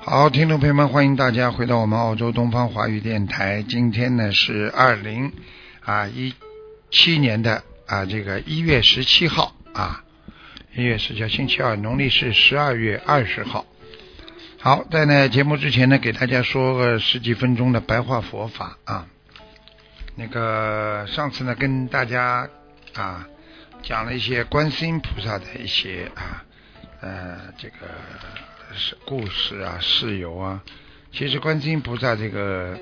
好，听众朋友们，欢迎大家回到我们澳洲东方华语电台。今天呢是二零啊一七年的啊这个一月十七号啊，一月十七号星期二，农历是十二月二十号。好，在呢节目之前呢，给大家说个十几分钟的白话佛法啊。那个上次呢跟大家啊讲了一些观世音菩萨的一些啊呃这个是故事啊事由啊。其实观世音菩萨这个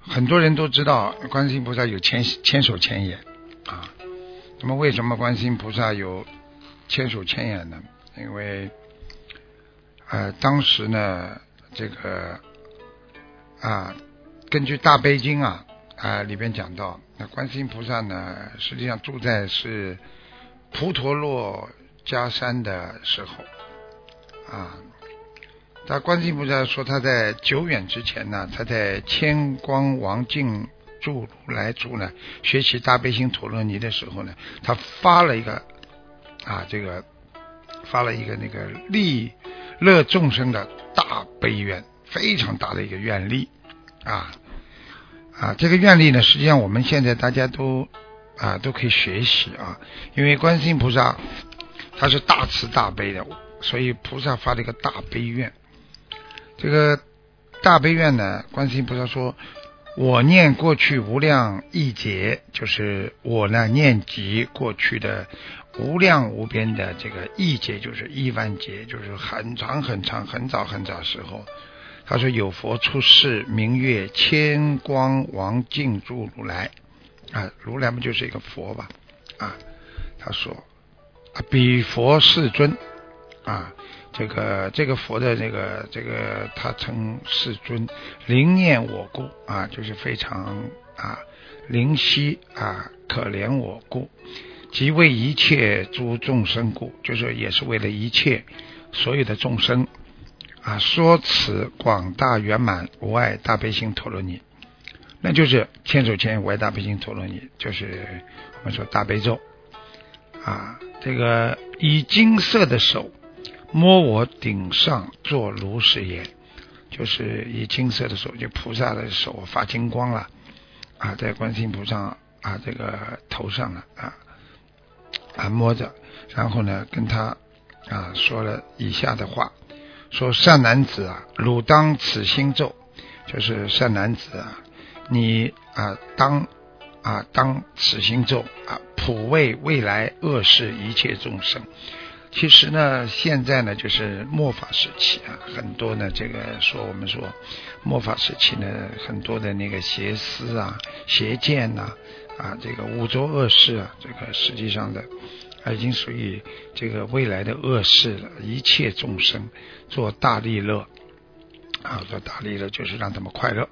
很多人都知道，观世音菩萨有千千手千眼啊。那么为什么观世音菩萨有千手千眼呢？因为呃，当时呢，这个啊，根据大悲经啊啊里边讲到，观世音菩萨呢，实际上住在是普陀洛迦山的时候啊，他观世音菩萨说他在久远之前呢，他在千光王净住来住呢学习大悲心陀罗尼的时候呢，他发了一个啊这个发了一个那个利。乐众生的大悲愿，非常大的一个愿力啊啊！这个愿力呢，实际上我们现在大家都啊都可以学习啊，因为观世音菩萨他是大慈大悲的，所以菩萨发了一个大悲愿。这个大悲愿呢，观世音菩萨说：“我念过去无量亿劫，就是我呢念及过去的。”无量无边的这个亿劫，就是亿万劫，就是很长很长很早很早时候。他说有佛出世，名曰千光王净住如来啊，如来不就是一个佛吧？啊，他说啊，比佛世尊啊，这个这个佛的这个这个他称世尊，灵念我故啊，就是非常啊灵犀啊，可怜我故。即为一切诸众生故，就是也是为了一切所有的众生啊，说此广大圆满无碍大悲心陀罗尼，那就是千手千眼无碍大悲心陀罗尼，就是我们说大悲咒啊。这个以金色的手摸我顶上做如是言，就是以金色的手，就菩萨的手发金光了啊，在观世音菩萨啊这个头上了啊。啊，摸着，然后呢，跟他啊说了以下的话：说善男子啊，汝当此心咒，就是善男子啊，你啊当啊当此心咒啊，普为未来恶世一切众生。其实呢，现在呢就是末法时期啊，很多呢这个说我们说末法时期呢，很多的那个邪思啊、邪见呐。啊，这个五浊恶世啊，这个实际上的，已经属于这个未来的恶世了。一切众生做大利乐，啊，做大利乐就是让他们快乐。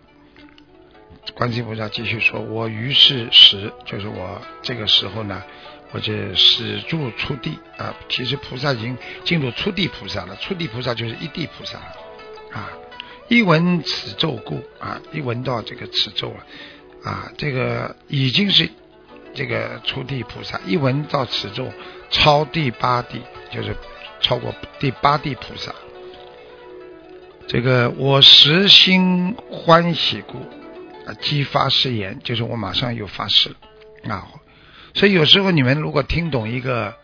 观世音菩萨继续说：“我于是时，就是我这个时候呢，我就始住初地啊。其实菩萨已经进入初地菩萨了，初地菩萨就是一地菩萨了啊。一闻此咒故啊，一闻到这个此咒了。”啊，这个已经是这个初地菩萨，一闻到此咒，超第八地，就是超过第八地菩萨。这个我实心欢喜故，啊，激发誓言，就是我马上又发誓了啊。所以有时候你们如果听懂一个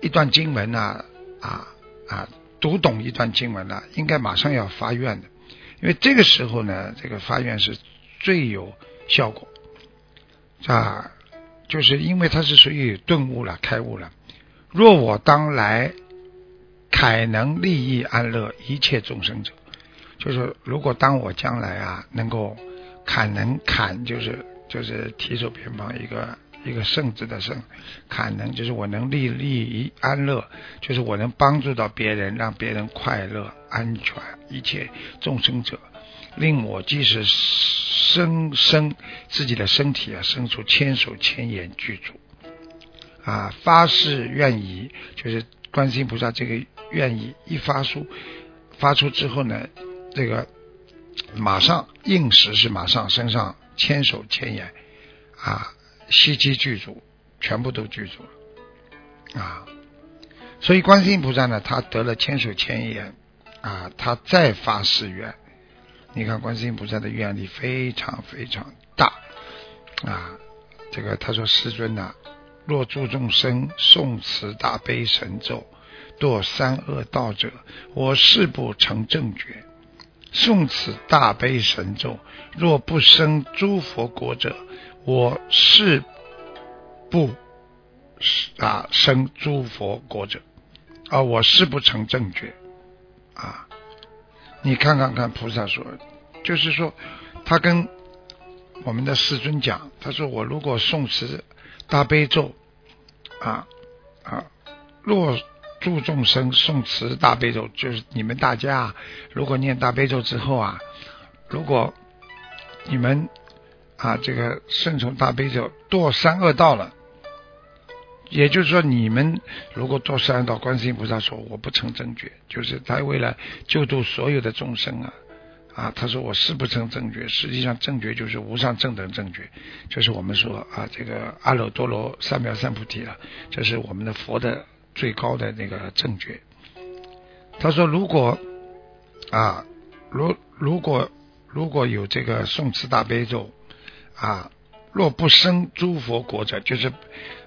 一段经文啊啊啊，读懂一段经文了，应该马上要发愿的，因为这个时候呢，这个发愿是最有。效果啊，就是因为它是属于顿悟了、开悟了。若我当来凯能利益安乐一切众生者，就是如果当我将来啊，能够砍能砍，就是就是提手偏旁一个一个圣字的圣，坎能就是我能利利益安乐，就是我能帮助到别人，让别人快乐安全，一切众生者，令我即使生生自己的身体啊，生出千手千眼具足啊，发誓愿意，就是观世音菩萨这个愿意一发出，发出之后呢，这个马上应时是马上身上千手千眼啊。悉皆具足，全部都具足了啊！所以观世音菩萨呢，他得了千手千眼啊，他再发誓愿。你看观世音菩萨的愿力非常非常大啊！这个他说：“师尊呐，若诸众生诵此大悲神咒，堕三恶道者，我誓不成正觉。诵此大悲神咒，若不生诸佛国者。”我誓不啊生诸佛国者啊，我是不成正觉啊。你看看看，菩萨说，就是说，他跟我们的世尊讲，他说我如果诵持大悲咒啊啊，若助众生诵持大悲咒，就是你们大家如果念大悲咒之后啊，如果你们。啊，这个顺从大悲咒堕三恶道了，也就是说，你们如果做三道，观世音菩萨说我不成正觉，就是他为了救度所有的众生啊啊，他说我是不成正觉，实际上正觉就是无上正等正觉，就是我们说啊，这个阿耨多罗三藐三菩提了，这是我们的佛的最高的那个正觉。他说如果啊，如如果如果有这个宋词大悲咒。啊，若不生诸佛国者，就是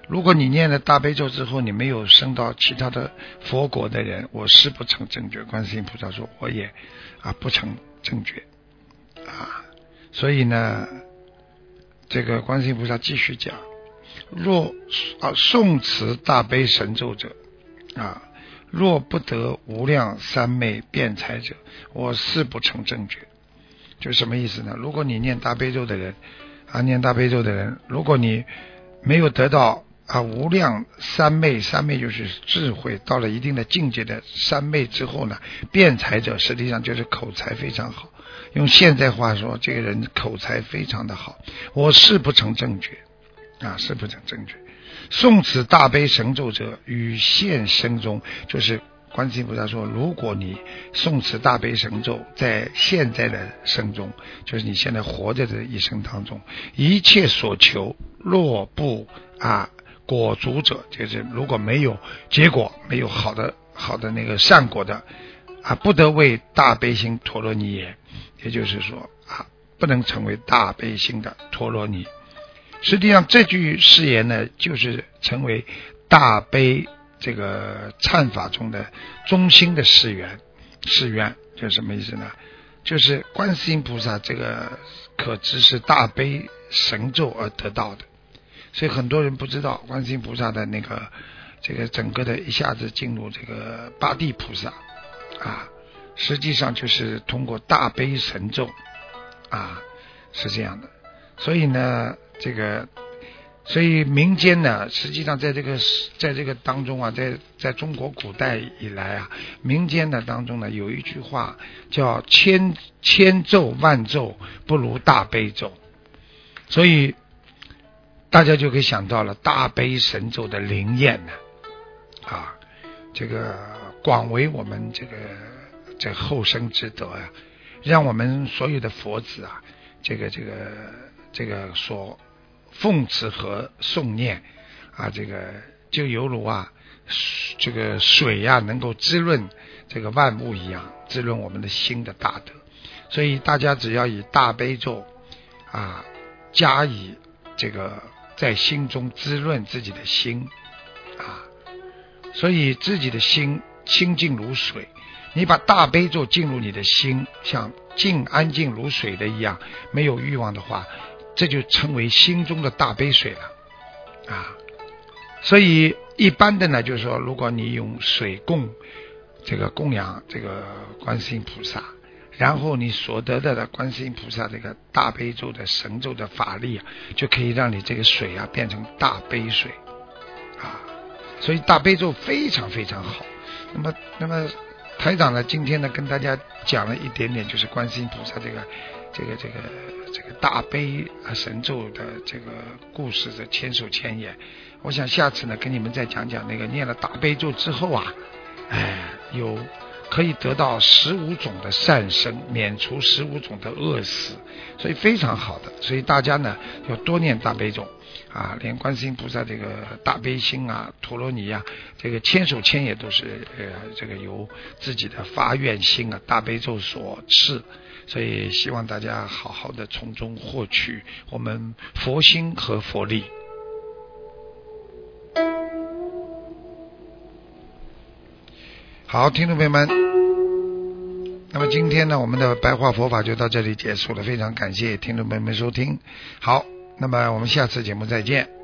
如果你念了大悲咒之后，你没有升到其他的佛国的人，我是不成正觉。观世音菩萨说，我也啊不成正觉啊。所以呢，这个观世音菩萨继续讲：若啊诵持大悲神咒者啊，若不得无量三昧辩才者，我是不成正觉。就什么意思呢？如果你念大悲咒的人。啊，念大悲咒的人，如果你没有得到啊无量三昧，三昧就是智慧，到了一定的境界的三昧之后呢，辩才者实际上就是口才非常好。用现在话说，这个人口才非常的好。我是不成正觉啊，是不成正觉。诵此大悲神咒者，与现生中就是。观世音菩萨说：“如果你诵持大悲神咒，在现在的生中，就是你现在活着的一生当中，一切所求若不啊果足者，就是如果没有结果，没有好的好的那个善果的啊，不得为大悲心陀罗尼也。也就是说啊，不能成为大悲心的陀罗尼。实际上这句誓言呢，就是成为大悲。”这个忏法中的中心的誓愿，誓愿就是什么意思呢？就是观世音菩萨这个可知是大悲神咒而得到的，所以很多人不知道观世音菩萨的那个这个整个的一下子进入这个八地菩萨啊，实际上就是通过大悲神咒啊，是这样的。所以呢，这个。所以民间呢，实际上在这个在这个当中啊，在在中国古代以来啊，民间的当中呢，有一句话叫“千千咒万咒不如大悲咒”，所以大家就可以想到了大悲神咒的灵验呢，啊，这个广为我们这个这后生之德啊，让我们所有的佛子啊，这个这个这个所。奉持和诵念啊，这个就犹如啊，这个水呀，能够滋润这个万物一样，滋润我们的心的大德。所以大家只要以大悲咒啊，加以这个在心中滋润自己的心啊，所以自己的心清净如水。你把大悲咒进入你的心，像静安静如水的一样，没有欲望的话。这就称为心中的大悲水了啊！所以一般的呢，就是说，如果你用水供这个供养这个观世音菩萨然后你所得到的观世音菩萨这个大悲咒的神咒的法力啊，就可以让你这个水啊变成大悲水啊，所以大悲咒非常非常好。那么，那么台长呢，今天呢跟大家讲了一点点，就是观世音菩萨这个这个这个这个大悲啊神咒的这个故事的千手千眼。我想下次呢跟你们再讲讲那个念了大悲咒之后啊，哎有。可以得到十五种的善生，免除十五种的恶死，所以非常好的。所以大家呢要多念大悲咒啊，连观世音菩萨这个大悲心啊、陀罗尼啊，这个千手千眼都是呃这个由自己的发愿心啊、大悲咒所赐。所以希望大家好好的从中获取我们佛心和佛力。好，听众朋友们，么今天呢，我们的白话佛法就到这里结束了，非常感谢听众朋友们收听。好，那么我们下次节目再见。